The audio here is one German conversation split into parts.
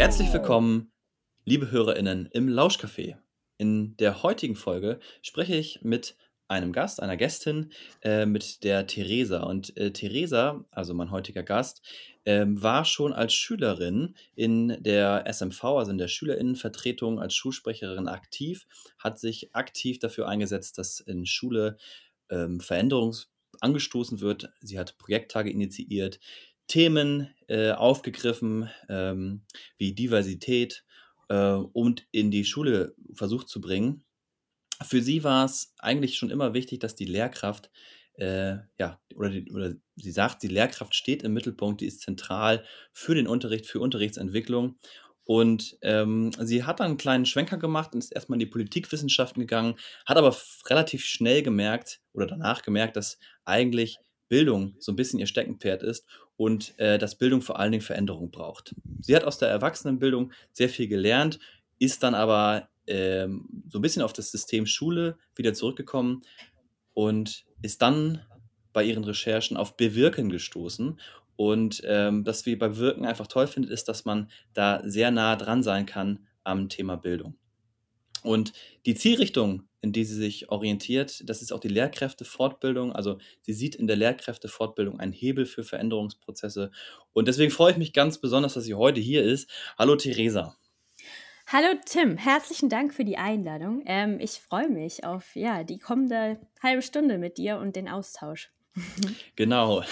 Herzlich willkommen, liebe HörerInnen, im Lauschcafé. In der heutigen Folge spreche ich mit einem Gast, einer Gästin, äh, mit der Theresa. Und äh, Theresa, also mein heutiger Gast, ähm, war schon als Schülerin in der SMV, also in der Schülerinnenvertretung, als Schulsprecherin aktiv, hat sich aktiv dafür eingesetzt, dass in Schule ähm, Veränderung angestoßen wird. Sie hat Projekttage initiiert, Themen äh, aufgegriffen, ähm, wie Diversität äh, und in die Schule versucht zu bringen. Für sie war es eigentlich schon immer wichtig, dass die Lehrkraft, äh, ja, oder, die, oder sie sagt, die Lehrkraft steht im Mittelpunkt, die ist zentral für den Unterricht, für Unterrichtsentwicklung. Und ähm, sie hat dann einen kleinen Schwenker gemacht und ist erstmal in die Politikwissenschaften gegangen, hat aber relativ schnell gemerkt oder danach gemerkt, dass eigentlich Bildung so ein bisschen ihr Steckenpferd ist und äh, dass Bildung vor allen Dingen Veränderung braucht. Sie hat aus der Erwachsenenbildung sehr viel gelernt, ist dann aber ähm, so ein bisschen auf das System Schule wieder zurückgekommen und ist dann bei ihren Recherchen auf Bewirken gestoßen. Und ähm, das wir bei Bewirken einfach toll findet, ist, dass man da sehr nah dran sein kann am Thema Bildung. Und die Zielrichtung, in die sie sich orientiert, das ist auch die Lehrkräftefortbildung. Also sie sieht in der Lehrkräftefortbildung einen Hebel für Veränderungsprozesse. Und deswegen freue ich mich ganz besonders, dass sie heute hier ist. Hallo Theresa. Hallo Tim, herzlichen Dank für die Einladung. Ähm, ich freue mich auf ja, die kommende halbe Stunde mit dir und den Austausch. Genau.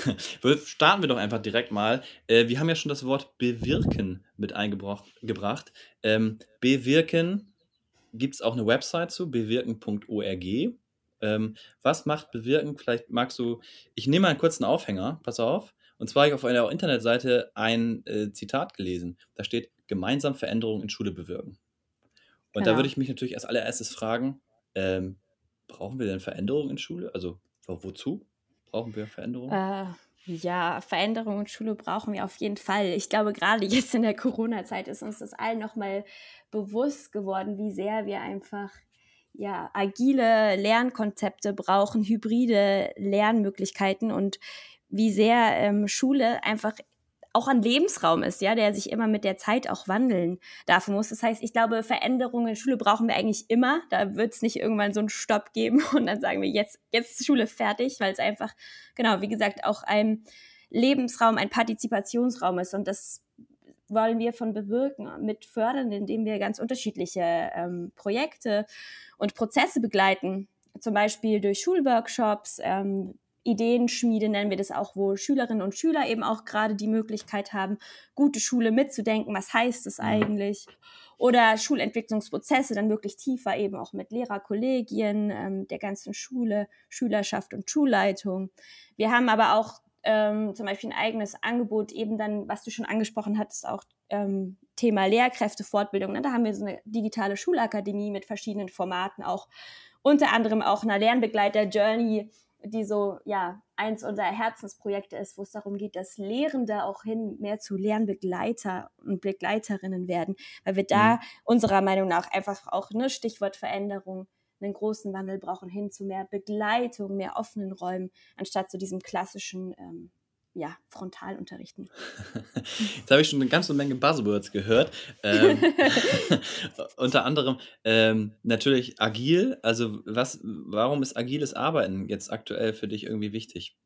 Starten wir doch einfach direkt mal. Äh, wir haben ja schon das Wort bewirken mit eingebracht. Ähm, bewirken gibt es auch eine Website zu, bewirken.org. Ähm, was macht Bewirken? Vielleicht magst du, ich nehme mal einen kurzen Aufhänger, pass auf. Und zwar habe ich auf einer Internetseite ein äh, Zitat gelesen. Da steht, gemeinsam Veränderungen in Schule bewirken. Und genau. da würde ich mich natürlich als allererstes fragen, ähm, brauchen wir denn Veränderungen in Schule? Also wozu brauchen wir Veränderungen? Äh, ja, Veränderungen in Schule brauchen wir auf jeden Fall. Ich glaube, gerade jetzt in der Corona-Zeit ist uns das allen nochmal bewusst geworden, wie sehr wir einfach ja, agile Lernkonzepte brauchen, hybride Lernmöglichkeiten und wie sehr ähm, Schule einfach auch ein Lebensraum ist, ja, der sich immer mit der Zeit auch wandeln darf muss. Das heißt, ich glaube, Veränderungen in Schule brauchen wir eigentlich immer. Da wird es nicht irgendwann so einen Stopp geben und dann sagen wir, jetzt, jetzt ist Schule fertig, weil es einfach, genau, wie gesagt, auch ein Lebensraum, ein Partizipationsraum ist. Und das wollen wir von bewirken, mit fördern, indem wir ganz unterschiedliche ähm, Projekte und Prozesse begleiten. Zum Beispiel durch Schulworkshops, ähm, Ideenschmiede nennen wir das auch, wo Schülerinnen und Schüler eben auch gerade die Möglichkeit haben, gute Schule mitzudenken. Was heißt es mhm. eigentlich? Oder Schulentwicklungsprozesse dann wirklich tiefer eben auch mit Lehrerkollegien, ähm, der ganzen Schule, Schülerschaft und Schulleitung. Wir haben aber auch ähm, zum Beispiel ein eigenes Angebot, eben dann, was du schon angesprochen hattest, auch ähm, Thema Lehrkräftefortbildung. Ne? Da haben wir so eine digitale Schulakademie mit verschiedenen Formaten, auch unter anderem auch einer Lernbegleiter-Journey, die so, ja, eins unserer Herzensprojekte ist, wo es darum geht, dass Lehrende auch hin mehr zu Lernbegleiter und Begleiterinnen werden, weil wir da mhm. unserer Meinung nach einfach auch, ne, Stichwort Veränderung, einen großen Wandel brauchen hin zu mehr Begleitung, mehr offenen Räumen, anstatt zu diesem klassischen ähm, ja, Frontalunterrichten. Jetzt habe ich schon eine ganze Menge Buzzwords gehört. Ähm, unter anderem ähm, natürlich agil. Also was, warum ist agiles Arbeiten jetzt aktuell für dich irgendwie wichtig?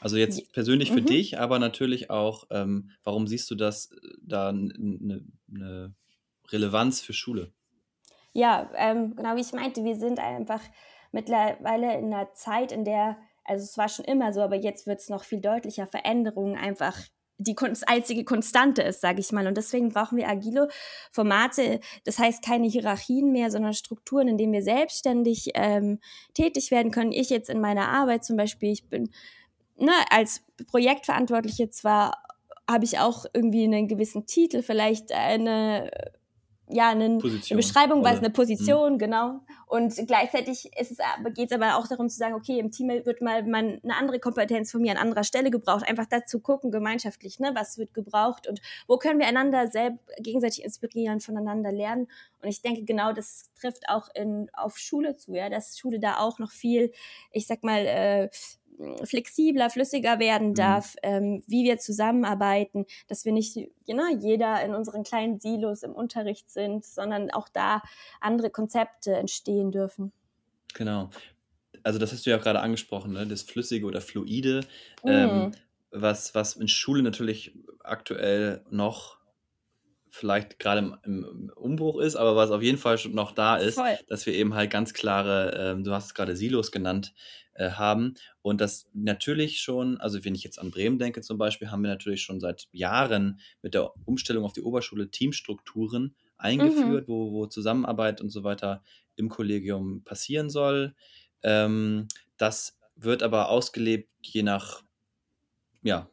Also jetzt persönlich für mhm. dich, aber natürlich auch, ähm, warum siehst du das äh, da eine ne Relevanz für Schule? Ja, ähm, genau wie ich meinte, wir sind einfach mittlerweile in einer Zeit, in der, also es war schon immer so, aber jetzt wird es noch viel deutlicher, Veränderungen einfach die einzige Konstante ist, sage ich mal. Und deswegen brauchen wir agile Formate. Das heißt keine Hierarchien mehr, sondern Strukturen, in denen wir selbstständig ähm, tätig werden können. Ich jetzt in meiner Arbeit zum Beispiel, ich bin ne, als Projektverantwortliche zwar habe ich auch irgendwie einen gewissen Titel, vielleicht eine ja, eine, Position, eine Beschreibung, weil es eine Position, mhm. genau. Und gleichzeitig ist es, geht es aber auch darum zu sagen, okay, im Team wird mal man, eine andere Kompetenz von mir an anderer Stelle gebraucht. Einfach dazu gucken, gemeinschaftlich, ne, was wird gebraucht und wo können wir einander selbst gegenseitig inspirieren, voneinander lernen. Und ich denke, genau das trifft auch in, auf Schule zu, ja, dass Schule da auch noch viel, ich sag mal, äh, flexibler, flüssiger werden mhm. darf, mhm. ähm, wie wir zusammenarbeiten, dass wir nicht genau, jeder in unseren kleinen Silos im Unterricht sind, sondern auch da andere Konzepte entstehen dürfen. Genau. Also das hast du ja auch gerade angesprochen, ne? das Flüssige oder Fluide, mhm. ähm, was, was in Schule natürlich aktuell noch vielleicht gerade im, im, Umbruch ist, aber was auf jeden Fall schon noch da ist, Voll. dass wir eben halt ganz klare, ähm, du hast es gerade Silos genannt, äh, haben und das natürlich schon, also wenn ich jetzt an Bremen denke zum Beispiel, haben wir natürlich schon seit Jahren mit der Umstellung auf die Oberschule Teamstrukturen eingeführt, mhm. wo, wo Zusammenarbeit und so weiter im Kollegium passieren soll. Ähm, das wird aber ausgelebt je nach ja,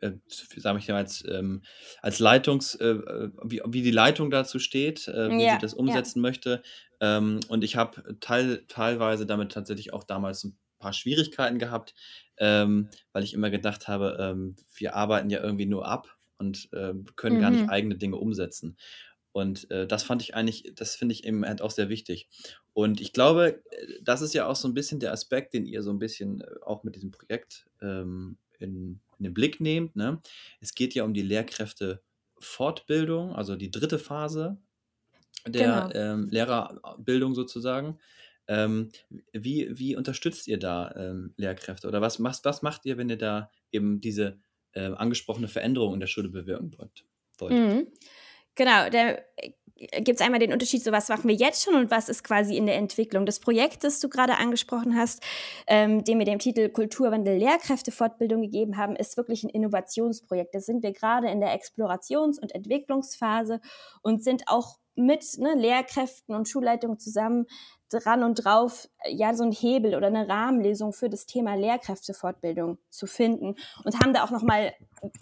äh, sage ich mal, als, ähm, als Leitungs, äh, wie, wie die Leitung dazu steht, äh, wie ja, sie das umsetzen ja. möchte. Ähm, und ich habe teil, teilweise damit tatsächlich auch damals ein paar Schwierigkeiten gehabt, ähm, weil ich immer gedacht habe, ähm, wir arbeiten ja irgendwie nur ab und äh, können mhm. gar nicht mhm. eigene Dinge umsetzen. Und äh, das fand ich eigentlich, das finde ich eben halt auch sehr wichtig. Und ich glaube, das ist ja auch so ein bisschen der Aspekt, den ihr so ein bisschen auch mit diesem Projekt ähm, in, in den Blick nehmt. Ne? Es geht ja um die Lehrkräftefortbildung, also die dritte Phase der genau. ähm, Lehrerbildung sozusagen. Ähm, wie, wie unterstützt ihr da ähm, Lehrkräfte oder was, was, was macht ihr, wenn ihr da eben diese äh, angesprochene Veränderung in der Schule bewirken wollt? Mhm. Genau, der gibt es einmal den Unterschied, so was machen wir jetzt schon und was ist quasi in der Entwicklung. Das Projekt, das du gerade angesprochen hast, ähm, dem wir dem Titel Kulturwandel Lehrkräftefortbildung gegeben haben, ist wirklich ein Innovationsprojekt. Da sind wir gerade in der Explorations- und Entwicklungsphase und sind auch mit ne, Lehrkräften und Schulleitungen zusammen dran und drauf, ja, so ein Hebel oder eine Rahmenlesung für das Thema Lehrkräftefortbildung zu finden und haben da auch nochmal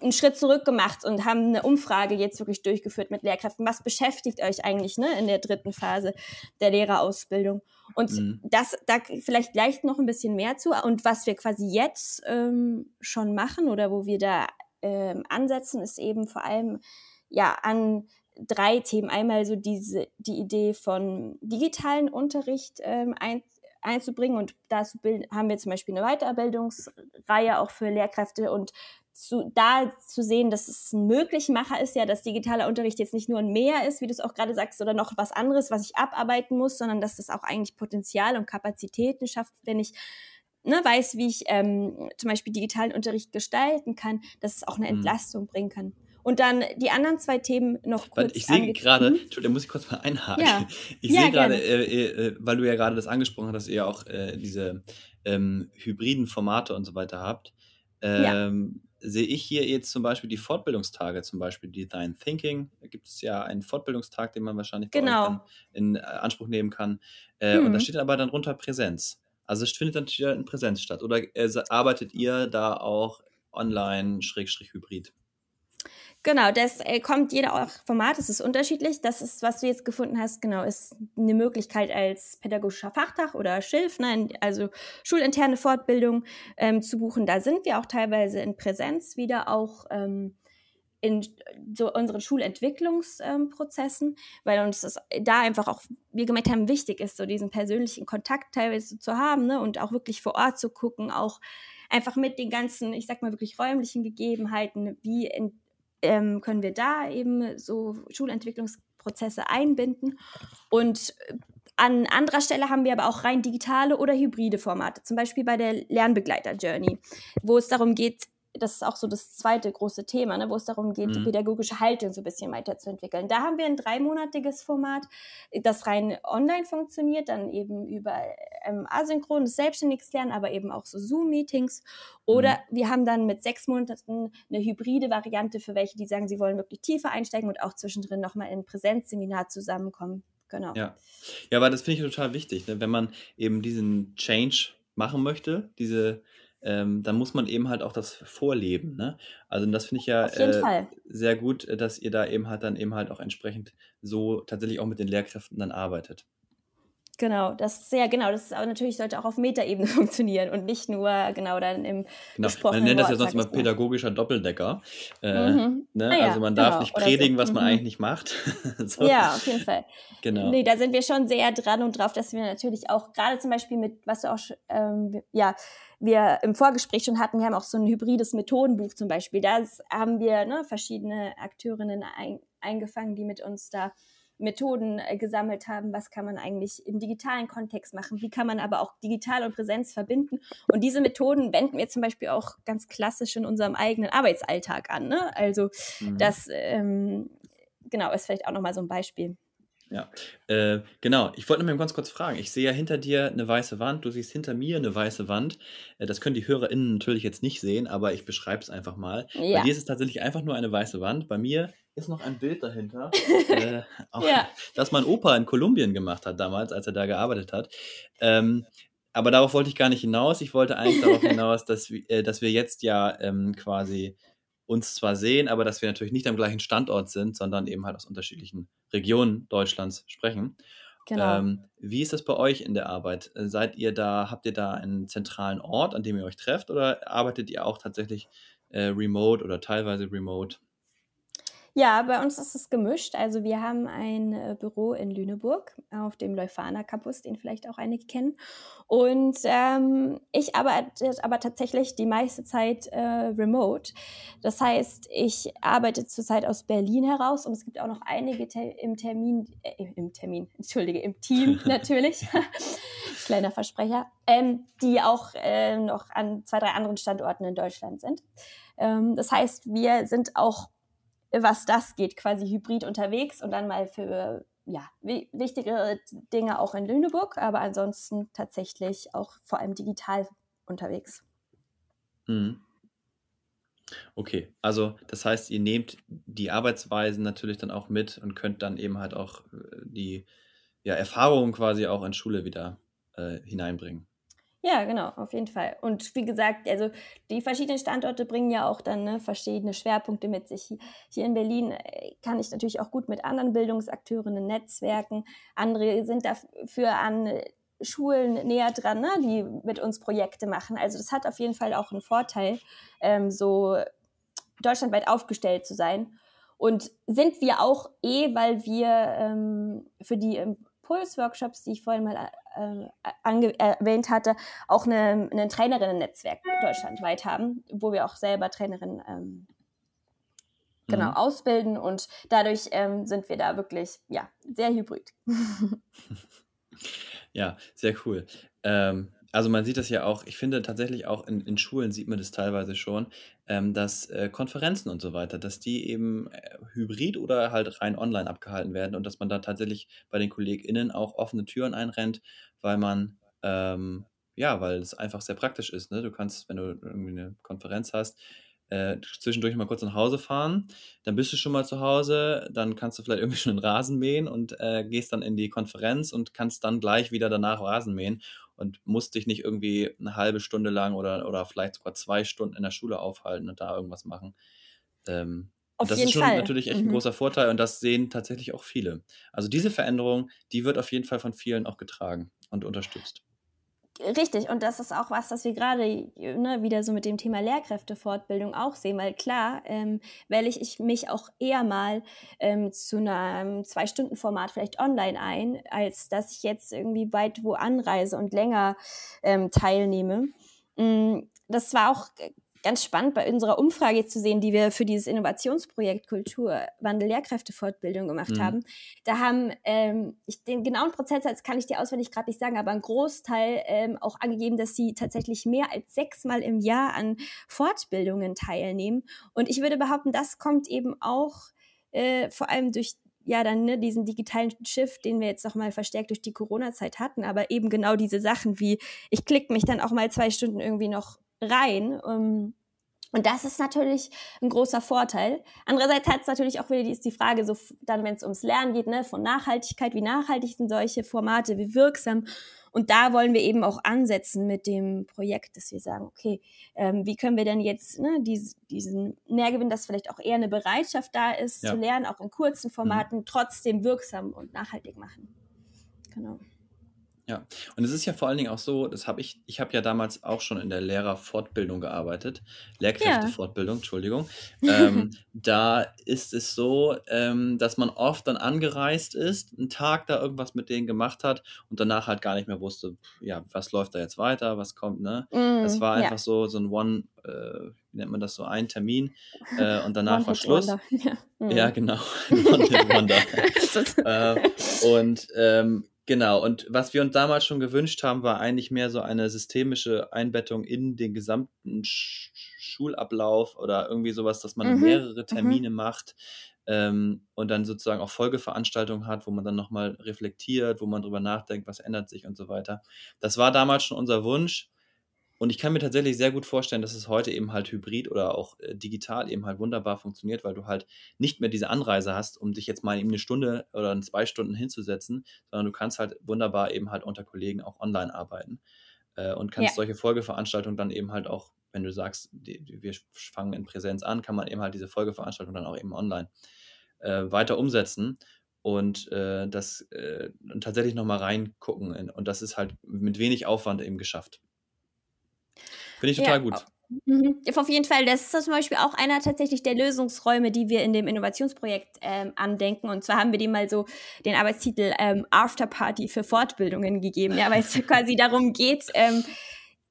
einen Schritt zurück gemacht und haben eine Umfrage jetzt wirklich durchgeführt mit Lehrkräften. Was beschäftigt euch eigentlich ne, in der dritten Phase der Lehrerausbildung? Und mhm. das, da vielleicht gleich noch ein bisschen mehr zu. Und was wir quasi jetzt ähm, schon machen oder wo wir da ähm, ansetzen, ist eben vor allem ja an drei Themen. Einmal so diese, die Idee von digitalen Unterricht ähm, ein, einzubringen und dazu haben wir zum Beispiel eine Weiterbildungsreihe auch für Lehrkräfte und zu, da zu sehen, dass es ein Möglichmacher ist, ja, dass digitaler Unterricht jetzt nicht nur ein Mehr ist, wie du es auch gerade sagst, oder noch was anderes, was ich abarbeiten muss, sondern dass das auch eigentlich Potenzial und Kapazitäten schafft, wenn ich ne, weiß, wie ich ähm, zum Beispiel digitalen Unterricht gestalten kann, dass es auch eine mhm. Entlastung mhm. bringen kann. Und dann die anderen zwei Themen noch kurz. Ich sehe gerade, hm? Entschuldigung, muss ich kurz mal einhaken. Ja. Ich ja, sehe gerade, äh, äh, äh, weil du ja gerade das angesprochen hast, dass ihr auch äh, diese ähm, hybriden Formate und so weiter habt. Ähm, ja. Sehe ich hier jetzt zum Beispiel die Fortbildungstage, zum Beispiel die Design Thinking. Da gibt es ja einen Fortbildungstag, den man wahrscheinlich genau. in äh, Anspruch nehmen kann. Hm. Und da mhm. steht aber dann drunter Präsenz. Also es findet dann in Präsenz statt. Oder arbeitet ihr da auch online, Schrägstrich, Hybrid? Genau, das äh, kommt jeder auch Format, es ist unterschiedlich. Das ist, was du jetzt gefunden hast, genau, ist eine Möglichkeit als pädagogischer Fachtag oder Schilf, ne, also schulinterne Fortbildung ähm, zu buchen. Da sind wir auch teilweise in Präsenz wieder auch ähm, in so unseren Schulentwicklungsprozessen, ähm, weil uns das da einfach auch, wir gemerkt haben, wichtig ist, so diesen persönlichen Kontakt teilweise zu haben ne, und auch wirklich vor Ort zu gucken, auch einfach mit den ganzen, ich sag mal wirklich räumlichen Gegebenheiten, wie in, ähm, können wir da eben so Schulentwicklungsprozesse einbinden. Und äh, an anderer Stelle haben wir aber auch rein digitale oder hybride Formate, zum Beispiel bei der Lernbegleiter-Journey, wo es darum geht, das ist auch so das zweite große Thema, ne, wo es darum geht, mhm. die pädagogische Haltung so ein bisschen weiterzuentwickeln. Da haben wir ein dreimonatiges Format, das rein online funktioniert, dann eben über ähm, asynchrones selbstständiges Lernen, aber eben auch so Zoom-Meetings. Oder mhm. wir haben dann mit sechs Monaten eine hybride Variante für welche, die sagen, sie wollen wirklich tiefer einsteigen und auch zwischendrin nochmal in ein Präsenzseminar zusammenkommen. Genau. Ja, ja aber das finde ich total wichtig, ne? wenn man eben diesen Change machen möchte, diese ähm, dann muss man eben halt auch das vorleben. Ne? Also das finde ich ja äh, sehr gut, äh, dass ihr da eben halt dann eben halt auch entsprechend so tatsächlich auch mit den Lehrkräften dann arbeitet. Genau, das sehr genau, das ist aber natürlich sollte auch auf Metaebene funktionieren und nicht nur genau dann im genau. Man nennt das ja sonst immer pädagogischer Doppeldecker. Äh, mhm. ne? ah, ja, also man darf genau. nicht predigen, so. was man mhm. eigentlich nicht macht. so. Ja, auf jeden Fall. Genau. Nee, da sind wir schon sehr dran und drauf, dass wir natürlich auch gerade zum Beispiel mit, was du auch ähm, ja wir im Vorgespräch schon hatten, wir haben auch so ein hybrides Methodenbuch zum Beispiel. Da haben wir ne, verschiedene Akteurinnen ein, eingefangen, die mit uns da Methoden äh, gesammelt haben, was kann man eigentlich im digitalen Kontext machen, wie kann man aber auch digital und Präsenz verbinden. Und diese Methoden wenden wir zum Beispiel auch ganz klassisch in unserem eigenen Arbeitsalltag an. Ne? Also mhm. das ähm, genau ist vielleicht auch nochmal so ein Beispiel. Ja, äh, genau. Ich wollte noch mal ganz kurz fragen. Ich sehe ja hinter dir eine weiße Wand, du siehst hinter mir eine weiße Wand. Äh, das können die HörerInnen natürlich jetzt nicht sehen, aber ich beschreibe es einfach mal. Ja. Bei dir ist es tatsächlich einfach nur eine weiße Wand. Bei mir ist noch ein Bild dahinter, äh, auch, ja. das mein Opa in Kolumbien gemacht hat damals, als er da gearbeitet hat. Ähm, aber darauf wollte ich gar nicht hinaus. Ich wollte eigentlich darauf hinaus, dass, äh, dass wir jetzt ja ähm, quasi uns zwar sehen, aber dass wir natürlich nicht am gleichen Standort sind, sondern eben halt aus unterschiedlichen Regionen Deutschlands sprechen. Genau. Ähm, wie ist das bei euch in der Arbeit? Seid ihr da, habt ihr da einen zentralen Ort, an dem ihr euch trefft, oder arbeitet ihr auch tatsächlich äh, remote oder teilweise remote? Ja, bei uns ist es gemischt. Also wir haben ein äh, Büro in Lüneburg auf dem Leuphana Campus, den vielleicht auch einige kennen. Und ähm, ich arbeite aber tatsächlich die meiste Zeit äh, remote. Das heißt, ich arbeite zurzeit aus Berlin heraus und es gibt auch noch einige Te im Termin, äh, im Termin, entschuldige, im Team natürlich, kleiner Versprecher, ähm, die auch äh, noch an zwei, drei anderen Standorten in Deutschland sind. Ähm, das heißt, wir sind auch was das geht, quasi hybrid unterwegs und dann mal für ja, wichtige Dinge auch in Lüneburg, aber ansonsten tatsächlich auch vor allem digital unterwegs. Mhm. Okay, also das heißt, ihr nehmt die Arbeitsweisen natürlich dann auch mit und könnt dann eben halt auch äh, die ja, Erfahrungen quasi auch in Schule wieder äh, hineinbringen. Ja, genau, auf jeden Fall. Und wie gesagt, also die verschiedenen Standorte bringen ja auch dann ne, verschiedene Schwerpunkte mit sich. Hier in Berlin äh, kann ich natürlich auch gut mit anderen Bildungsakteurinnen netzwerken. Andere sind dafür an Schulen näher dran, ne, die mit uns Projekte machen. Also das hat auf jeden Fall auch einen Vorteil, ähm, so deutschlandweit aufgestellt zu sein. Und sind wir auch eh, weil wir ähm, für die Impulsworkshops, die ich vorhin mal äh, erwähnt hatte, auch eine, ein Trainerinnen-Netzwerk deutschlandweit haben, wo wir auch selber Trainerinnen ähm, genau mhm. ausbilden und dadurch ähm, sind wir da wirklich ja sehr hybrid. ja, sehr cool. Ähm, also man sieht das ja auch, ich finde tatsächlich auch in, in Schulen sieht man das teilweise schon, ähm, dass äh, Konferenzen und so weiter, dass die eben äh, hybrid oder halt rein online abgehalten werden und dass man da tatsächlich bei den KollegInnen auch offene Türen einrennt, weil man, ähm, ja, weil es einfach sehr praktisch ist. Ne? Du kannst, wenn du irgendwie eine Konferenz hast, äh, zwischendurch mal kurz nach Hause fahren, dann bist du schon mal zu Hause, dann kannst du vielleicht irgendwie schon den Rasen mähen und äh, gehst dann in die Konferenz und kannst dann gleich wieder danach Rasen mähen und musst dich nicht irgendwie eine halbe Stunde lang oder, oder vielleicht sogar zwei Stunden in der Schule aufhalten und da irgendwas machen. Ähm, Auf das ist schon Fall. natürlich echt mhm. ein großer Vorteil und das sehen tatsächlich auch viele. Also diese Veränderung, die wird auf jeden Fall von vielen auch getragen und unterstützt. Richtig, und das ist auch was, was wir gerade ne, wieder so mit dem Thema Lehrkräftefortbildung auch sehen, weil klar, ähm, wähle ich, ich mich auch eher mal ähm, zu einem Zwei-Stunden-Format vielleicht online ein, als dass ich jetzt irgendwie weit wo anreise und länger ähm, teilnehme. Mm, das war auch ganz spannend bei unserer Umfrage zu sehen, die wir für dieses Innovationsprojekt Kulturwandel Lehrkräftefortbildung gemacht mhm. haben. Da haben ähm, ich, den genauen Prozentsatz kann ich dir auswendig gerade nicht sagen, aber ein Großteil ähm, auch angegeben, dass sie tatsächlich mehr als sechsmal im Jahr an Fortbildungen teilnehmen. Und ich würde behaupten, das kommt eben auch äh, vor allem durch ja, dann ne, diesen digitalen Shift, den wir jetzt noch mal verstärkt durch die Corona-Zeit hatten, aber eben genau diese Sachen wie, ich klicke mich dann auch mal zwei Stunden irgendwie noch rein. Um, und das ist natürlich ein großer Vorteil. Andererseits hat es natürlich auch wieder die, ist die Frage, so dann, wenn es ums Lernen geht, ne, von Nachhaltigkeit, wie nachhaltig sind solche Formate, wie wirksam. Und da wollen wir eben auch ansetzen mit dem Projekt, dass wir sagen, okay, ähm, wie können wir denn jetzt ne, dies, diesen Mehrgewinn, dass vielleicht auch eher eine Bereitschaft da ist, ja. zu lernen, auch in kurzen mhm. Formaten, mhm. trotzdem wirksam und nachhaltig machen. Genau. Ja, und es ist ja vor allen Dingen auch so, das habe ich, ich habe ja damals auch schon in der Lehrerfortbildung gearbeitet, Lehrkräftefortbildung, Entschuldigung. Ähm, da ist es so, ähm, dass man oft dann angereist ist, einen Tag da irgendwas mit denen gemacht hat und danach halt gar nicht mehr wusste, ja, was läuft da jetzt weiter, was kommt, ne? Das Mm, war ja. einfach so, so ein One, äh, wie nennt man das so, ein Termin äh, und danach war Schluss. One-Hit-Wonder. Ja. Ja, Mm. genau, ein One-Hit-Wonder. Äh, und ähm, genau, und was wir uns damals schon gewünscht haben, war eigentlich mehr so eine systemische Einbettung in den gesamten Sch Schulablauf oder irgendwie sowas, dass man Mhm, mehrere mhm. Termine macht ähm, und dann sozusagen auch Folgeveranstaltungen hat, wo man dann nochmal reflektiert, wo man drüber nachdenkt, was ändert sich und so weiter. Das war damals schon unser Wunsch. Und ich kann mir tatsächlich sehr gut vorstellen, dass es heute eben halt hybrid oder auch äh, digital eben halt wunderbar funktioniert, weil du halt nicht mehr diese Anreise hast, um dich jetzt mal eben eine Stunde oder zwei Stunden hinzusetzen, sondern du kannst halt wunderbar eben halt unter Kollegen auch online arbeiten äh, und kannst Ja. solche Folgeveranstaltungen dann eben halt auch, wenn du sagst, die, die, wir fangen in Präsenz an, kann man eben halt diese Folgeveranstaltung dann auch eben online äh, weiter umsetzen und äh, das äh, tatsächlich nochmal reingucken. In, und das ist halt mit wenig Aufwand eben geschafft. Finde ich total Ja, gut. Mhm. Auf jeden Fall, das ist zum Beispiel auch einer tatsächlich der Lösungsräume, die wir in dem Innovationsprojekt ähm, andenken. Und zwar haben wir dem mal so den Arbeitstitel ähm, Afterparty für Fortbildungen gegeben, ja, weil es quasi darum geht, ähm,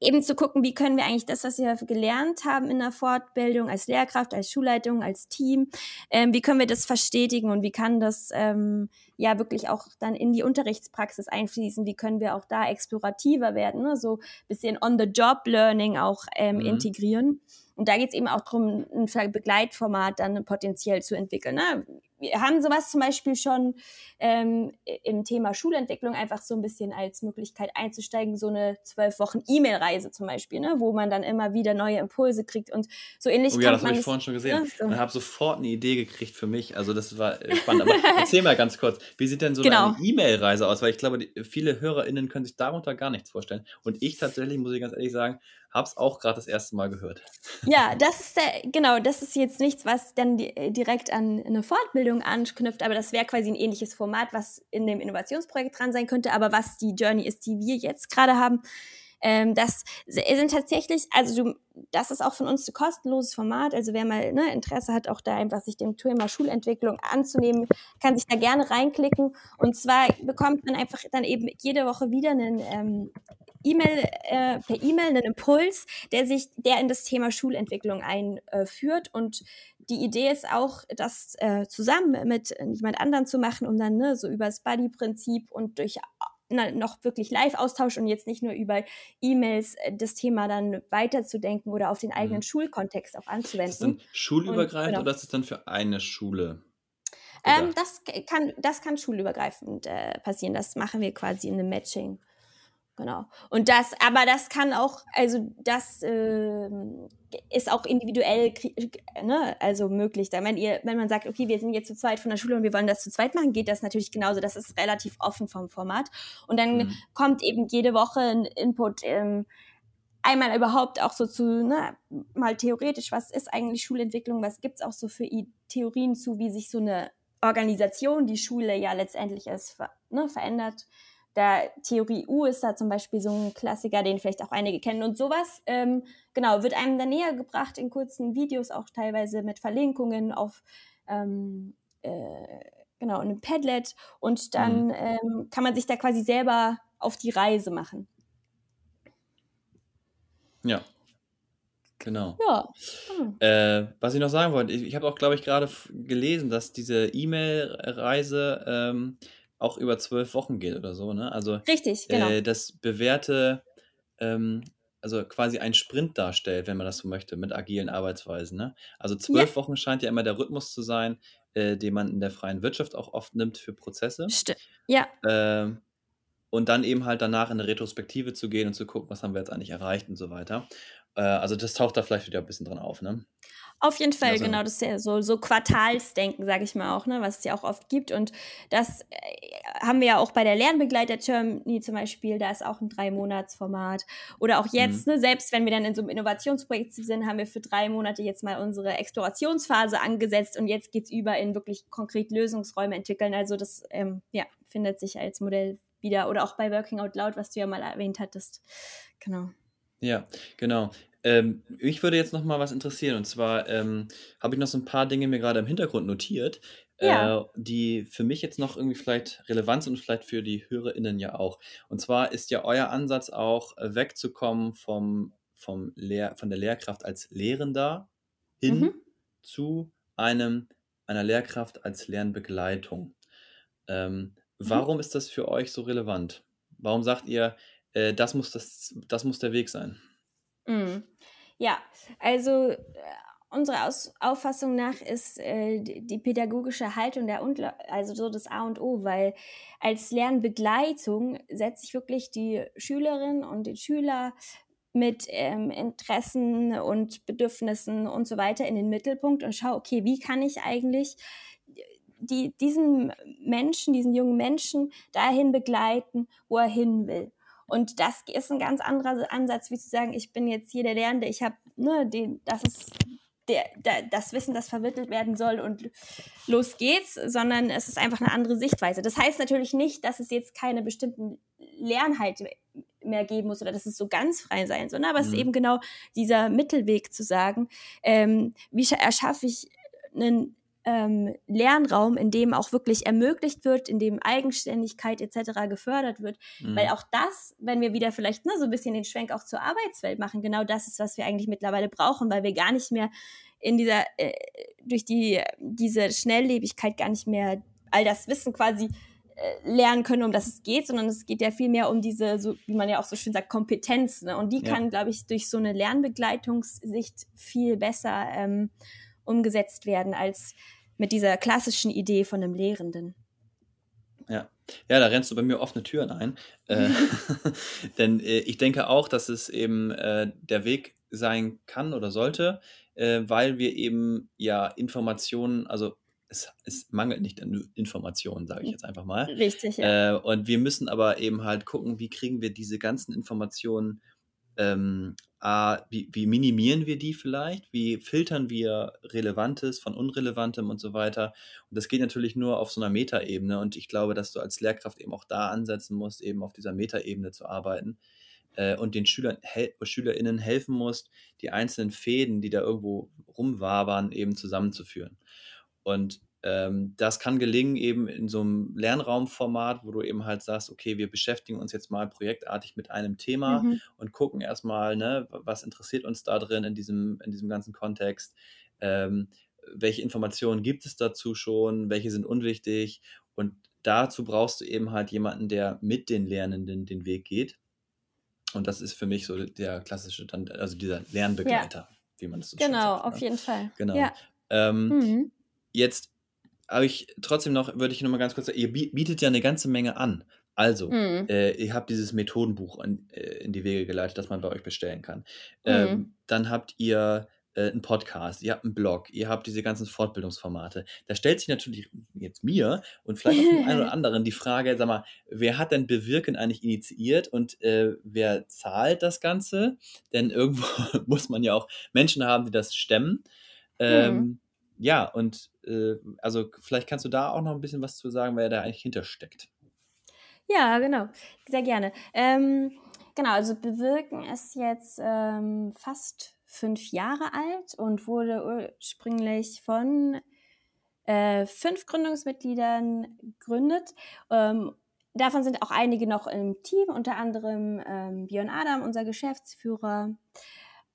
eben zu gucken, wie können wir eigentlich das, was wir gelernt haben in der Fortbildung als Lehrkraft, als Schulleitung, als Team, ähm, wie können wir das verstetigen und wie kann das ähm, ja wirklich auch dann in die Unterrichtspraxis einfließen, wie können wir auch da explorativer werden, ne? so ein bisschen on-the-job-Learning auch ähm, Mhm. integrieren. Und da geht es eben auch darum, ein Begleitformat dann potenziell zu entwickeln. Ne? Wir haben sowas zum Beispiel schon ähm, im Thema Schulentwicklung einfach so ein bisschen als Möglichkeit einzusteigen, so eine zwölf Wochen E-Mail-Reise zum Beispiel, ne? wo man dann immer wieder neue Impulse kriegt und so ähnlich Oh ja, das habe ich vorhin schon gesehen. ne, so. Und habe sofort eine Idee gekriegt für mich. Also das war äh, spannend. Aber erzähl mal ganz kurz, wie sieht denn so Genau. eine E-Mail-Reise aus? Weil ich glaube, die, viele HörerInnen können sich darunter gar nichts vorstellen. Und ich tatsächlich, muss ich ganz ehrlich sagen, habe es auch gerade das erste Mal gehört. Ja, das ist der, genau, das ist jetzt nichts, was dann di direkt an eine Fortbildung anknüpft, aber das wäre quasi ein ähnliches Format, was in dem Innovationsprojekt dran sein könnte, aber was die Journey ist, die wir jetzt gerade haben. Ähm, das sind tatsächlich, also du, das ist auch von uns ein kostenloses Format. Also wer mal ne, Interesse hat, auch da einfach sich dem Thema Schulentwicklung anzunehmen, kann sich da gerne reinklicken. Und zwar bekommt man einfach dann eben jede Woche wieder einen ähm, E-Mail, äh, per E-Mail einen Impuls, der sich, der in das Thema Schulentwicklung einführt. Und die Idee ist auch, das äh, zusammen mit jemand anderem zu machen, um dann ne, so über das Buddy-Prinzip und durch na, noch wirklich Live-Austausch und jetzt nicht nur über E-Mails äh, das Thema dann weiterzudenken oder auf den eigenen Mhm. Schulkontext auch Ist das anzuwenden. dann schulübergreifend genau. oder ist das dann für eine Schule? Ähm, das k- kann, das kann schulübergreifend äh, passieren. Das machen wir quasi in einem Matching. Genau. Und das, aber das kann auch, also das ähm, ist auch individuell, äh, ne, also möglich. Da wenn ihr, wenn man sagt, okay, wir sind jetzt zu zweit von der Schule und wir wollen das zu zweit machen, geht das natürlich genauso. Das ist relativ offen vom Format. Und dann Mhm. kommt eben jede Woche ein Input. Ähm, einmal überhaupt auch so zu, ne, mal theoretisch, was ist eigentlich Schulentwicklung, was gibt's auch so für Theorien zu, wie sich so eine Organisation, die Schule ja letztendlich ist, ver ne, verändert. Da Theorie U ist da zum Beispiel so ein Klassiker, den vielleicht auch einige kennen. Und sowas, ähm, genau, wird einem dann näher gebracht in kurzen Videos, auch teilweise mit Verlinkungen auf, ähm, äh, genau, einem Padlet. Und dann Mhm. ähm, kann man sich da quasi selber auf die Reise machen. Ja. Genau. Ja. Hm. Äh, was ich noch sagen wollte, ich, ich habe auch, glaube ich, gerade gelesen, dass diese E-Mail-Reise ähm, auch über zwölf Wochen geht oder so, ne? Also Richtig, genau. äh, das bewährte, ähm, also quasi ein Sprint darstellt, wenn man das so möchte, mit agilen Arbeitsweisen, ne? Also zwölf Wochen scheint ja immer der Rhythmus zu sein, äh, den man in der freien Wirtschaft auch oft nimmt für Prozesse. Sti- ja, Ähm, und dann eben halt danach in eine Retrospektive zu gehen und zu gucken, was haben wir jetzt eigentlich erreicht und so weiter. Äh, also das taucht da vielleicht wieder ein bisschen dran auf, ne? Auf jeden Fall, Also- genau. Das ist ja so, so Quartalsdenken, sage ich mal auch, ne, was es ja auch oft gibt. Und das äh, haben wir ja auch bei der Lernbegleiter Germany zum Beispiel, da ist auch ein Drei-Monats-Format. Oder auch jetzt, Mhm. ne, selbst wenn wir dann in so einem Innovationsprojekt sind, haben wir für drei Monate jetzt mal unsere Explorationsphase angesetzt und jetzt geht's über in wirklich konkret Lösungsräume entwickeln. Also das, ähm, ja, findet sich als Modell wieder oder auch bei Working Out Loud, was du ja mal erwähnt hattest. Genau. Ja, genau. Ähm, mich würde jetzt noch mal was interessieren und zwar ähm, habe ich noch so ein paar Dinge mir gerade im Hintergrund notiert, Ja. äh, die für mich jetzt noch irgendwie vielleicht relevant sind und vielleicht für die HörerInnen ja auch. Und zwar ist ja euer Ansatz auch, äh, wegzukommen vom, vom Lehr von der Lehrkraft als Lehrender hin Mhm. zu einem, einer Lehrkraft als Lernbegleitung. Ähm, Mhm. warum ist das für euch so relevant? Warum sagt ihr, äh, das muss das, das muss der Weg sein? Mhm. Ja, also äh, unserer Aus Auffassung nach ist äh, die pädagogische Haltung der Undla also so das A und O, weil als Lernbegleitung setze ich wirklich die Schülerin und den Schüler mit ähm, Interessen und Bedürfnissen und so weiter in den Mittelpunkt und schaue, okay, wie kann ich eigentlich die, diesen Menschen, diesen jungen Menschen dahin begleiten, wo er hin will. Und das ist ein ganz anderer Ansatz, wie zu sagen, ich bin jetzt hier der Lernende, ich habe, ne, den, das ist der, der, das Wissen, das vermittelt werden soll und los geht's, sondern es ist einfach eine andere Sichtweise. Das heißt natürlich nicht, dass es jetzt keine bestimmten Lernhalte mehr geben muss oder dass es so ganz frei sein soll, ne? aber es ist Mhm. eben genau dieser Mittelweg zu sagen, ähm, wie scha- erschaffe ich einen ähm, Lernraum, in dem auch wirklich ermöglicht wird, in dem Eigenständigkeit etc. gefördert wird, weil Mhm. auch das, wenn wir wieder vielleicht ne, so ein bisschen den Schwenk auch zur Arbeitswelt machen, genau das ist, was wir eigentlich mittlerweile brauchen, weil wir gar nicht mehr in dieser, äh, durch die, diese Schnelllebigkeit gar nicht mehr all das Wissen quasi äh, lernen können, um das es geht, sondern es geht ja viel mehr um diese, so wie man ja auch so schön sagt, Kompetenz. Ne? Und die Ja. kann, glaube ich, durch so eine Lernbegleitungssicht viel besser ähm, umgesetzt werden als mit dieser klassischen Idee von einem Lehrenden. Ja. ja, da rennst du bei mir offene Türen ein. Äh, denn äh, ich denke auch, dass es eben äh, der Weg sein kann oder sollte, äh, weil wir eben ja Informationen, also es, es mangelt nicht an Informationen, sage ich jetzt einfach mal. Richtig, ja. Äh, und wir müssen aber eben halt gucken, wie kriegen wir diese ganzen Informationen, ähm, A, wie, wie minimieren wir die vielleicht, wie filtern wir Relevantes von Unrelevantem und so weiter. Und das geht natürlich nur auf so einer Metaebene. Und ich glaube, dass du als Lehrkraft eben auch da ansetzen musst, eben auf dieser Metaebene zu arbeiten äh, und den Schülern, hel SchülerInnen helfen musst, die einzelnen Fäden, die da irgendwo rumwabern, eben zusammenzuführen. Und das kann gelingen eben in so einem Lernraumformat, wo du eben halt sagst, okay, wir beschäftigen uns jetzt mal projektartig mit einem Thema Mhm. und gucken erstmal, ne, was interessiert uns da drin in diesem, in diesem ganzen Kontext. Ähm, welche Informationen gibt es dazu schon, welche sind unwichtig und dazu brauchst du eben halt jemanden, der mit den Lernenden den Weg geht. Und das ist für mich so der klassische, dann, also dieser Lernbegleiter, wie man es so Genau, sagt. auf ne? jeden Fall. Genau. Ja. Ähm, Mhm. Jetzt habe ich trotzdem noch, würde ich noch mal ganz kurz sagen, ihr bie- bietet ja eine ganze Menge an. Also, Mhm. äh, ihr habt dieses Methodenbuch in, äh, in die Wege geleitet, das man bei euch bestellen kann. Mhm. Ähm, dann habt ihr äh, einen Podcast, ihr habt einen Blog, ihr habt diese ganzen Fortbildungsformate. Da stellt sich natürlich jetzt mir und vielleicht auch dem einen oder anderen die Frage, sag mal, wer hat denn Bewirken eigentlich initiiert und äh, wer zahlt das Ganze? Denn irgendwo muss man ja auch Menschen haben, die das stemmen. Ähm, Mhm. ja, und äh, also vielleicht kannst du da auch noch ein bisschen was zu sagen, wer da eigentlich hintersteckt. Ja, genau. Sehr gerne. Ähm, genau, also Bewirken ist jetzt ähm, fast fünf Jahre alt und wurde ursprünglich von äh, fünf Gründungsmitgliedern gegründet. Ähm, davon sind auch einige noch im Team, unter anderem ähm, Björn Adam, unser Geschäftsführer,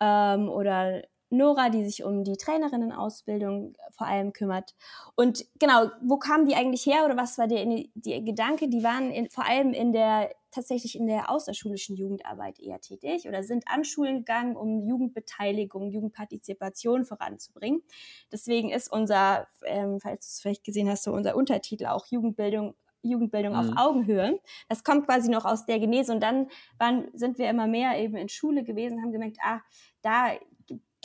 ähm, oder Nora, die sich um die Trainerinnenausbildung vor allem kümmert. Und genau, wo kamen die eigentlich her oder was war der, der Gedanke? Die waren in, vor allem in der tatsächlich in der außerschulischen Jugendarbeit eher tätig oder sind an Schulen gegangen, um Jugendbeteiligung, Jugendpartizipation voranzubringen. Deswegen ist unser, ähm, falls du es vielleicht gesehen hast, so unser Untertitel auch Jugendbildung Jugendbildung Mhm. auf Augenhöhe. Das kommt quasi noch aus der Genese und dann waren, sind wir immer mehr eben in Schule gewesen, haben gemerkt, ah, da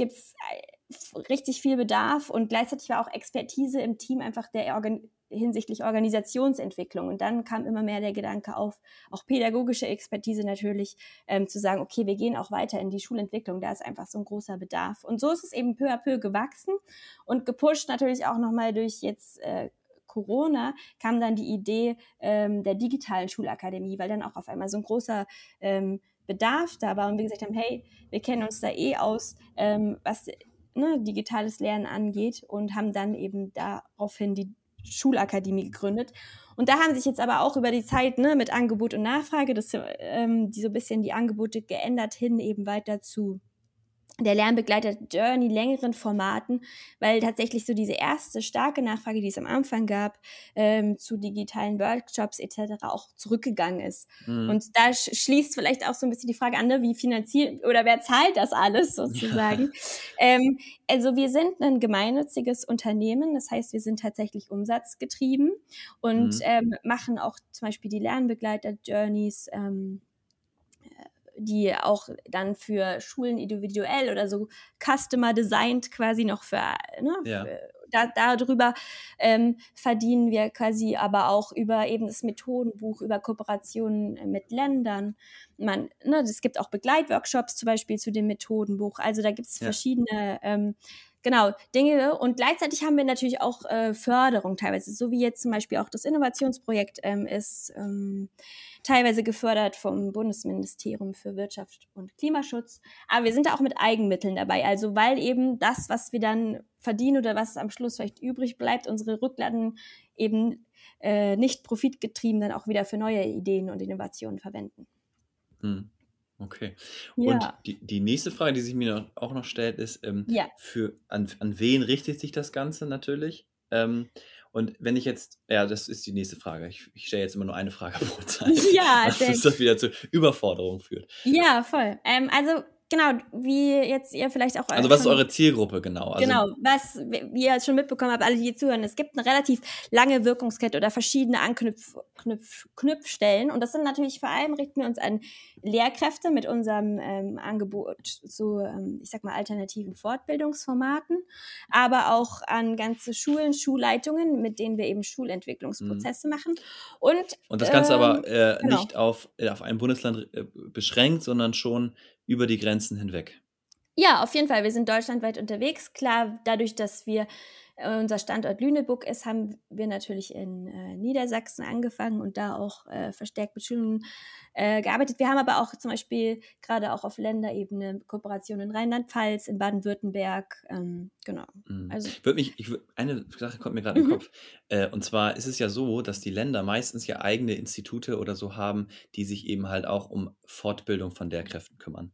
gibt es richtig viel Bedarf und gleichzeitig war auch Expertise im Team einfach der Organ hinsichtlich Organisationsentwicklung. Und dann kam immer mehr der Gedanke auf, auch pädagogische Expertise natürlich, ähm, zu sagen, okay, wir gehen auch weiter in die Schulentwicklung, da ist einfach so ein großer Bedarf. Und so ist es eben peu à peu gewachsen und gepusht natürlich auch nochmal durch jetzt äh, Corona kam dann die Idee ähm, der digitalen Schulakademie, weil dann auch auf einmal so ein großer ähm, Bedarf da war und wir gesagt haben, hey, wir kennen uns da eh aus, ähm, was ne, digitales Lernen angeht und haben dann eben daraufhin die Schulakademie gegründet. Und da haben sich jetzt aber auch über die Zeit ne, mit Angebot und Nachfrage, das, ähm, die so ein bisschen die Angebote geändert hin, eben weiter zu der Lernbegleiter Journey längeren Formaten, weil tatsächlich so diese erste starke Nachfrage, die es am Anfang gab, ähm, zu digitalen Workshops etc. auch zurückgegangen ist. Mhm. Und da sch schließt vielleicht auch so ein bisschen die Frage an, ne, wie finanziert oder wer zahlt das alles sozusagen. Ja. Ähm, also wir sind ein gemeinnütziges Unternehmen, das heißt, wir sind tatsächlich umsatzgetrieben und mhm. ähm, machen auch zum Beispiel die Lernbegleiter Journeys. Ähm, die auch dann für Schulen individuell oder so customer designed quasi noch für, ne, ja. für da, darüber ähm, verdienen wir quasi aber auch über eben das Methodenbuch, über Kooperationen mit Ländern. Man, ne, es gibt auch Begleitworkshops zum Beispiel zu dem Methodenbuch. Also da gibt es ja. verschiedene ähm, genau, Dinge. Und gleichzeitig haben wir natürlich auch äh, Förderung teilweise, so wie jetzt zum Beispiel auch das Innovationsprojekt ähm, ist ähm, teilweise gefördert vom Bundesministerium für Wirtschaft und Klimaschutz. Aber wir sind da auch mit Eigenmitteln dabei. Also weil eben das, was wir dann verdienen oder was am Schluss vielleicht übrig bleibt, unsere Rücklagen eben äh, nicht profitgetrieben dann auch wieder für neue Ideen und Innovationen verwenden. Hm. Okay. Ja. Und die, die nächste Frage, die sich mir auch noch stellt, ist, ähm, ja. für, an, an wen richtet sich das Ganze natürlich? Ähm, und wenn ich jetzt, ja, das ist die nächste Frage. Ich, ich stelle jetzt immer nur eine Frage pro Zeit. Ja, was das wieder zu Überforderung führt. Ja, voll. Ähm, also genau, wie jetzt ihr vielleicht auch. Also, was ist eure Zielgruppe genau? Also, genau, was, wie ihr schon mitbekommen habt, alle, die hier zuhören, es gibt eine relativ lange Wirkungskette oder verschiedene Anknüpfstellen. Und das sind natürlich vor allem, richten wir uns an Lehrkräfte mit unserem ähm, Angebot zu, ähm, ich sag mal, alternativen Fortbildungsformaten, aber auch an ganze Schulen, Schulleitungen, mit denen wir eben Schulentwicklungsprozesse mhm. machen. Und, Und das Ganze ähm, aber äh, genau. nicht auf, äh, auf ein Bundesland äh, beschränkt, sondern schon über die Grenzen hinweg. Ja, auf jeden Fall. Wir sind deutschlandweit unterwegs. Klar, dadurch, dass wir unser Standort Lüneburg ist, haben wir natürlich in äh, Niedersachsen angefangen und da auch äh, verstärkt mit Schulen äh, gearbeitet. Wir haben aber auch zum Beispiel gerade auch auf Länderebene Kooperationen in Rheinland-Pfalz, in Baden-Württemberg. Ähm, genau. Mhm. Also, ich mich, ich eine Sache kommt mir gerade mhm. in den Kopf. Äh, und zwar ist es ja so, dass die Länder meistens ja eigene Institute oder so haben, die sich eben halt auch um Fortbildung von Lehrkräften kümmern.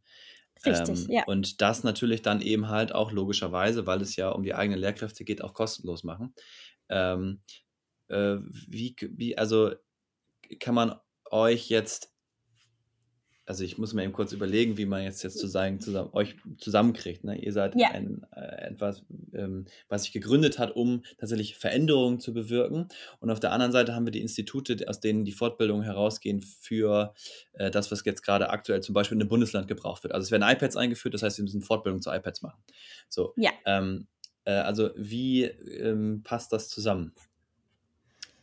Richtig, ähm, ja. Und das natürlich dann eben halt auch logischerweise, weil es ja um die eigenen Lehrkräfte geht, auch kostenlos machen. Ähm, äh, wie, wie, also kann man euch jetzt also ich muss mir eben kurz überlegen, wie man jetzt, jetzt zusammen, zusammen, euch zusammenkriegt. Ne? Ihr seid ja. ein, äh, etwas, ähm, was sich gegründet hat, um tatsächlich Veränderungen zu bewirken. Und auf der anderen Seite haben wir die Institute, aus denen die Fortbildungen herausgehen für äh, das, was jetzt gerade aktuell zum Beispiel in einem Bundesland gebraucht wird. Also es werden iPads eingeführt, das heißt, wir müssen Fortbildungen zu iPads machen. So. Ja. Ähm, äh, also wie ähm, passt das zusammen?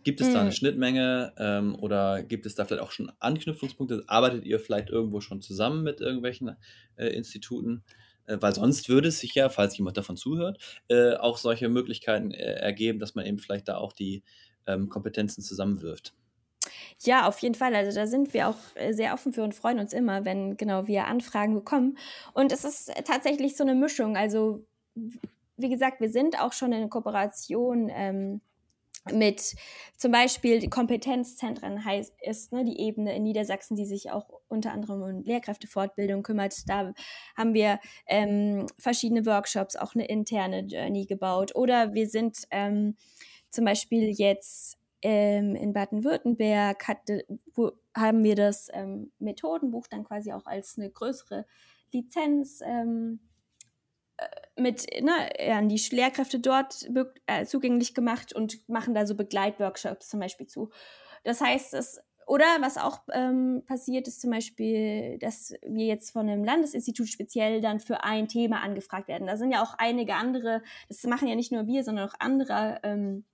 Gibt es da eine hm. Schnittmenge ähm, oder gibt es da vielleicht auch schon Anknüpfungspunkte? Arbeitet ihr vielleicht irgendwo schon zusammen mit irgendwelchen äh, Instituten? Äh, weil sonst würde es sich ja, falls jemand davon zuhört, äh, auch solche Möglichkeiten äh, ergeben, dass man eben vielleicht da auch die ähm, Kompetenzen zusammenwirft. Ja, auf jeden Fall. Also da sind wir auch äh, sehr offen für und freuen uns immer, wenn genau wir Anfragen bekommen. Und es ist tatsächlich so eine Mischung. Also wie gesagt, wir sind auch schon in Kooperation ähm, mit zum Beispiel Kompetenzzentren heißt, ist ne, die Ebene in Niedersachsen, die sich auch unter anderem um Lehrkräftefortbildung kümmert. Da haben wir ähm, verschiedene Workshops, auch eine interne Journey gebaut. Oder wir sind ähm, zum Beispiel jetzt ähm, in Baden-Württemberg, haben wir das ähm, Methodenbuch dann quasi auch als eine größere Lizenz ähm, mit ne, an die Lehrkräfte dort äh, zugänglich gemacht und machen da so Begleitworkshops zum Beispiel zu. Das heißt, es oder was auch ähm, passiert ist zum Beispiel, dass wir jetzt von einem Landesinstitut speziell dann für ein Thema angefragt werden. Da sind ja auch einige andere, das machen ja nicht nur wir, sondern auch andere ähm,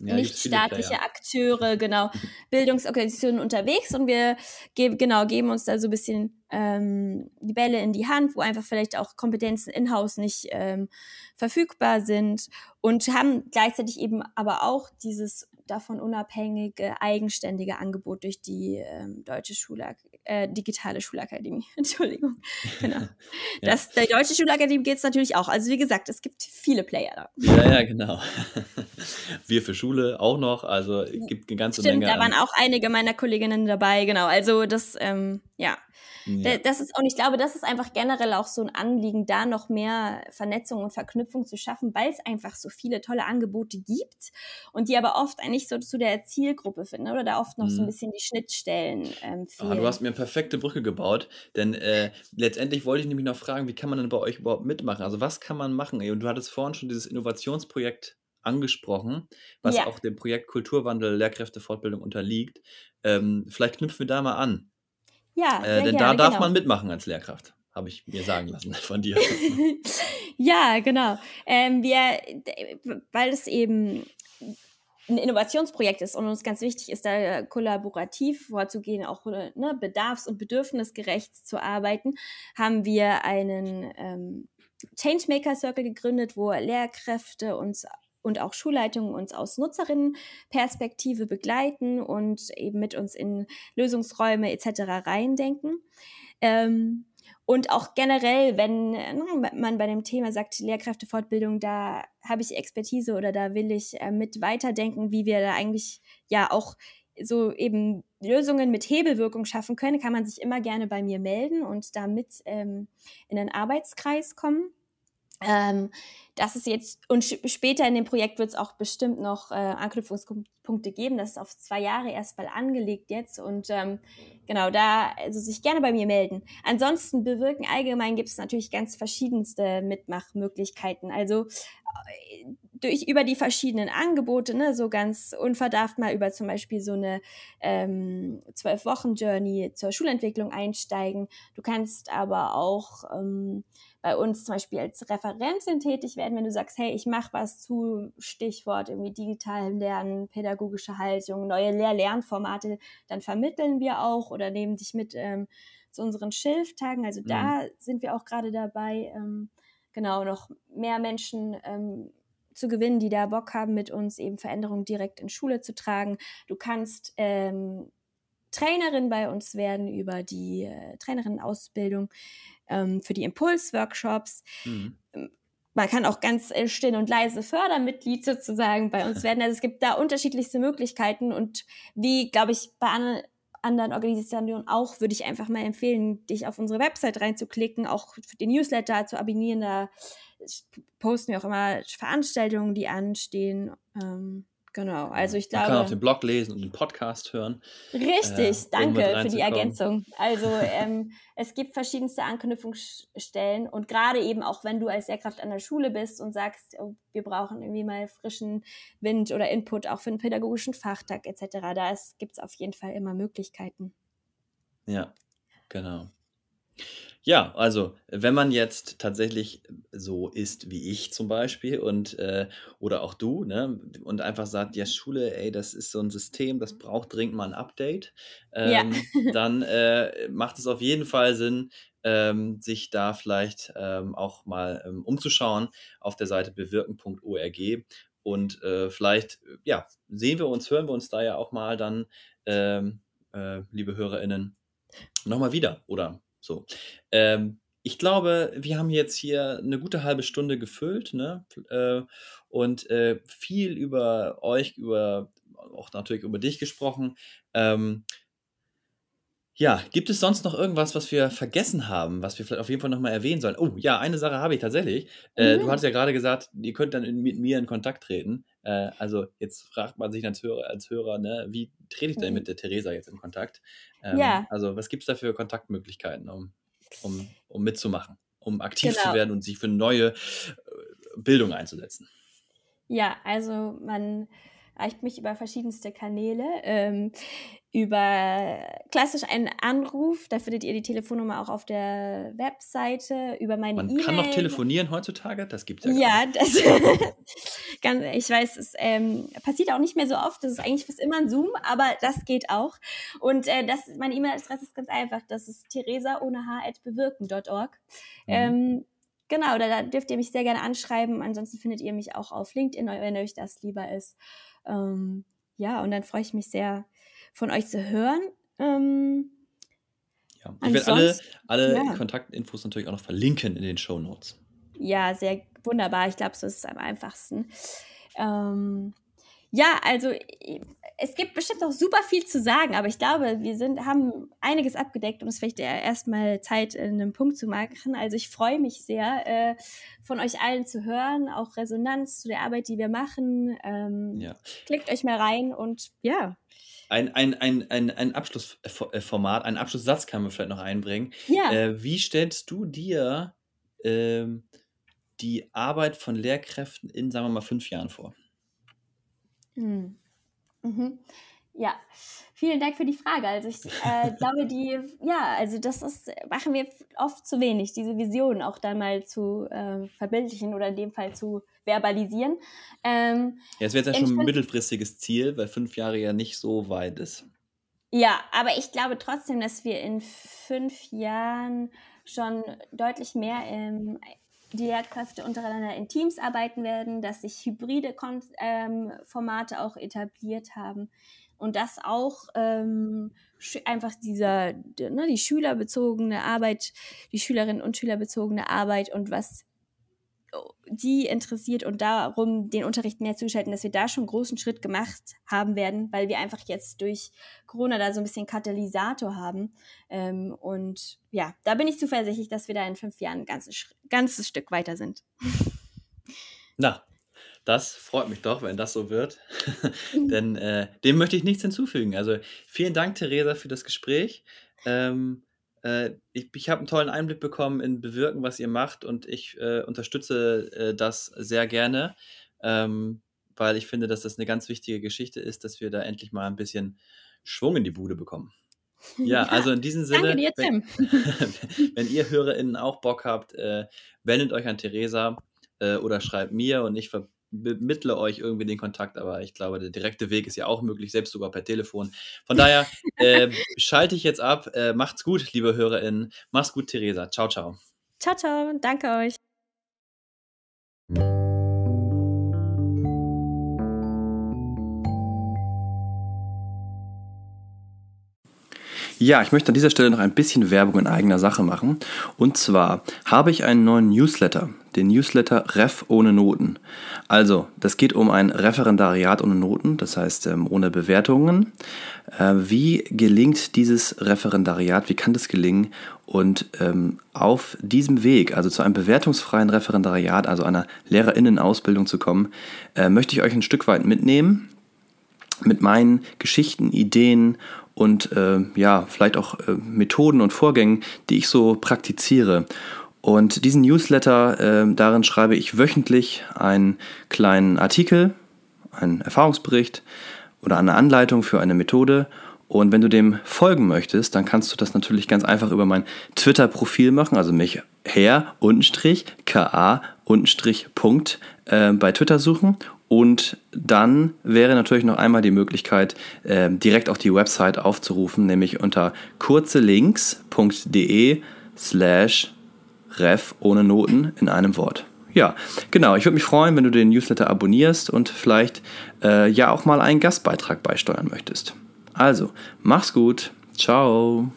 ja, nichtstaatliche Akteure, genau, Bildungsorganisationen unterwegs und wir ge genau geben uns da so ein bisschen ähm, die Bälle in die Hand, wo einfach vielleicht auch Kompetenzen in-house nicht ähm, verfügbar sind und haben gleichzeitig eben aber auch dieses davon unabhängige, eigenständige Angebot durch die ähm, Deutsche Schulak äh, digitale Schulakademie. Entschuldigung. Genau. ja. Das, der Deutsche Schulakademie geht es natürlich auch. Also wie gesagt, es gibt viele Player da. Ja, ja, genau. Wir für Schule auch noch. Also es gibt eine ganze Stimmt, Menge. Da waren auch einige meiner Kolleginnen dabei, genau. Also das, ähm, ja. Ja. Das ist, und ich glaube, das ist einfach generell auch so ein Anliegen, da noch mehr Vernetzung und Verknüpfung zu schaffen, weil es einfach so viele tolle Angebote gibt und die aber oft eigentlich so zu der Zielgruppe finden oder da oft noch mhm. so ein mhm. bisschen die Schnittstellen ähm, fehlen. Ah, du hast mir eine perfekte Brücke gebaut, denn äh, letztendlich wollte ich nämlich noch fragen, wie kann man denn bei euch überhaupt mitmachen? Also was kann man machen? Und du hattest vorhin schon dieses Innovationsprojekt angesprochen, was ja. auch dem Projekt Kulturwandel Lehrkräftefortbildung unterliegt. Ähm, vielleicht knüpfen wir da mal an. Ja, äh, denn gerne, da darf genau. man mitmachen als Lehrkraft, habe ich mir sagen lassen von dir. ja, genau. Ähm, wir, weil es eben ein Innovationsprojekt ist und uns ganz wichtig ist, da kollaborativ vorzugehen, auch ne, bedarfs- und bedürfnisgerecht zu arbeiten, haben wir einen ähm, Changemaker Circle gegründet, wo Lehrkräfte uns und auch Schulleitungen uns aus Nutzerinnenperspektive begleiten und eben mit uns in Lösungsräume etc. reindenken. Ähm, und auch generell, wenn ne, man bei dem Thema sagt, Lehrkräftefortbildung, da habe ich Expertise oder da will ich äh, mit weiterdenken, wie wir da eigentlich ja auch so eben Lösungen mit Hebelwirkung schaffen können, kann man sich immer gerne bei mir melden und damit ähm, in den Arbeitskreis kommen. Ähm, das ist jetzt, und später in dem Projekt wird es auch bestimmt noch äh, Anknüpfungspunkte geben. Das ist auf zwei Jahre erstmal angelegt jetzt. Und ähm, genau, da, also sich gerne bei mir melden. Ansonsten bewirken allgemein gibt es natürlich ganz verschiedenste Mitmachmöglichkeiten. Also äh, durch über die verschiedenen Angebote, ne, so ganz unverdarft mal über zum Beispiel so eine ähm, zwölf Wochen Journey zur Schulentwicklung einsteigen. Du kannst aber auch ähm, bei uns zum Beispiel als Referentin tätig werden, wenn du sagst, hey, ich mache was zu Stichwort irgendwie digitalem Lernen, pädagogische Haltung, neue Lehr-Lernformate, dann vermitteln wir auch oder nehmen dich mit ähm, zu unseren Schilftagen. Also mhm. da sind wir auch gerade dabei, ähm, genau noch mehr Menschen ähm, zu gewinnen, die da Bock haben, mit uns eben Veränderungen direkt in Schule zu tragen. Du kannst ähm, Trainerin bei uns werden über die äh, Trainerinnenausbildung ähm, für die Impulsworkshops. Mhm. Ähm, man kann auch ganz äh, still und leise Fördermitglied sozusagen bei uns werden. Also es gibt da unterschiedlichste Möglichkeiten und wie, glaube ich, bei an anderen Organisationen auch, würde ich einfach mal empfehlen, dich auf unsere Website reinzuklicken, auch für den Newsletter zu abonnieren. Da posten wir auch immer Veranstaltungen, die anstehen. Ähm, Genau, also ich glaube. Man kann auch den Blog lesen und den Podcast hören. Richtig, äh, danke für die Ergänzung. Also ähm, es gibt verschiedenste Anknüpfungsstellen und gerade eben auch, wenn du als Lehrkraft an der Schule bist und sagst, oh, wir brauchen irgendwie mal frischen Wind oder Input auch für einen pädagogischen Fachtag etc., da gibt es auf jeden Fall immer Möglichkeiten. Ja, genau. Ja, also wenn man jetzt tatsächlich so ist wie ich zum Beispiel und äh, oder auch du, ne, und einfach sagt, ja, Schule, ey, das ist so ein System, das braucht dringend mal ein Update, Ja. ähm, dann äh, macht es auf jeden Fall Sinn, ähm, sich da vielleicht ähm, auch mal ähm, umzuschauen auf der Seite bewirken.org und äh, vielleicht, ja, sehen wir uns, hören wir uns da ja auch mal dann, ähm, äh, liebe HörerInnen, nochmal wieder oder so. Ähm, ich glaube, wir haben jetzt hier eine gute halbe Stunde gefüllt, ne? Äh, und äh, viel über euch, über auch natürlich über dich gesprochen. Ähm, ja, gibt es sonst noch irgendwas, was wir vergessen haben, was wir vielleicht auf jeden Fall nochmal erwähnen sollen? Oh, ja, eine Sache habe ich tatsächlich. Äh, du mhm. hattest ja gerade gesagt, ihr könnt dann in, mit mir in Kontakt treten. Äh, also jetzt fragt man sich als Hörer, als Hörer ne, wie trete ich denn mhm. mit der Theresa jetzt in Kontakt? Ähm, Ja. Also was gibt es da für Kontaktmöglichkeiten, um, um, um mitzumachen, um aktiv zu Genau. werden und sich für neue äh, Bildung einzusetzen? Ja, also man erreicht mich über verschiedenste Kanäle. Ähm, über klassisch einen Anruf, da findet ihr die Telefonnummer auch auf der Webseite, über meine Man E-Mail. kann noch telefonieren heutzutage, das gibt es ja Ja, das, ganz, ich weiß, es ähm, passiert auch nicht mehr so oft, das ist eigentlich fast immer ein Zoom, aber das geht auch. Und äh, das, meine E-Mail-Adresse ist ganz einfach, das ist theresa ohne h.bewirken.org. Mhm. Ähm, genau, da, da dürft ihr mich sehr gerne anschreiben, ansonsten findet ihr mich auch auf LinkedIn, wenn euch das lieber ist. Ähm, ja, und dann freue ich mich sehr, von euch zu hören. Ähm, ja, ich werde alle, alle ja. Kontaktinfos natürlich auch noch verlinken in den Show Notes. Ja, sehr wunderbar. Ich glaube, so ist es am einfachsten. Ähm, ja, also es gibt bestimmt auch super viel zu sagen, aber ich glaube, wir sind, haben einiges abgedeckt und es vielleicht erstmal Zeit, einen Punkt zu machen. Also ich freue mich sehr, äh, von euch allen zu hören, auch Resonanz zu der Arbeit, die wir machen. Ähm, ja. Klickt euch mal rein und ja. Ein, ein, ein, ein, ein Abschlussformat, einen Abschlusssatz kann man vielleicht noch einbringen. Ja. Äh, wie stellst du dir ähm, die Arbeit von Lehrkräften in, sagen wir mal, fünf Jahren vor? Hm. Mhm. Ja, vielen Dank für die Frage. Also ich äh, glaube, die, ja, also das ist, machen wir oft zu wenig, diese Vision auch da mal zu äh, verbildlichen oder in dem Fall zu verbalisieren. Ähm, ja, es wäre jetzt ja schon ein mittelfristiges Ziel, weil fünf Jahre ja nicht so weit ist. Ja, aber ich glaube trotzdem, dass wir in fünf Jahren schon deutlich mehr im die Lehrkräfte untereinander in Teams arbeiten werden, dass sich hybride Kon ähm, Formate auch etabliert haben. Und dass auch ähm, einfach dieser, ne, die schülerbezogene Arbeit, die Schülerinnen und Schülerbezogene Arbeit und was die interessiert und darum den Unterricht mehr zuschalten, dass wir da schon einen großen Schritt gemacht haben werden, weil wir einfach jetzt durch Corona da so ein bisschen Katalysator haben. Ähm, und ja, da bin ich zuversichtlich, dass wir da in fünf Jahren ein ganzes, ganzes Stück weiter sind. Na, das freut mich doch, wenn das so wird. Denn äh, dem möchte ich nichts hinzufügen. Also vielen Dank, Theresa, für das Gespräch. Ähm, äh, ich, ich habe einen tollen Einblick bekommen in Bewirken, was ihr macht und ich äh, unterstütze äh, das sehr gerne, ähm, weil ich finde, dass das eine ganz wichtige Geschichte ist, dass wir da endlich mal ein bisschen Schwung in die Bude bekommen. Ja, also in diesem Sinne, dir, wenn, wenn, ihr HörerInnen auch Bock habt, äh, wendet euch an Theresa äh, oder schreibt mir und ich ver bemittle euch irgendwie den Kontakt, aber ich glaube, der direkte Weg ist ja auch möglich, selbst sogar per Telefon. Von daher äh, schalte ich jetzt ab. Äh, macht's gut, liebe HörerInnen. Mach's gut, Theresa. Ciao, ciao. Ciao, ciao. Danke euch. Ja, ich möchte an dieser Stelle noch ein bisschen Werbung in eigener Sache machen. Und zwar habe ich einen neuen Newsletter, den Newsletter Ref ohne Noten. Also, das geht um ein Referendariat ohne Noten, das heißt ähm, ohne Bewertungen. Äh, wie gelingt dieses Referendariat? Wie kann das gelingen? Und ähm, auf diesem Weg, also zu einem bewertungsfreien Referendariat, also einer Lehrerinnenausbildung zu kommen, äh, möchte ich euch ein Stück weit mitnehmen mit meinen Geschichten, Ideen und äh, ja, vielleicht auch äh, Methoden und Vorgängen, die ich so praktiziere. Und diesen Newsletter, äh, darin schreibe ich wöchentlich einen kleinen Artikel, einen Erfahrungsbericht oder eine Anleitung für eine Methode. Und wenn du dem folgen möchtest, dann kannst du das natürlich ganz einfach über mein Twitter-Profil machen, also mich her untenstrich ka untenstrich Punkt äh, bei Twitter suchen und dann wäre natürlich noch einmal die Möglichkeit, äh, direkt auf die Website aufzurufen, nämlich unter kurzelinks.de slash ref ohne Noten in einem Wort. Ja, genau. Ich würde mich freuen, wenn du den Newsletter abonnierst und vielleicht äh, ja auch mal einen Gastbeitrag beisteuern möchtest. Also, mach's gut. Ciao.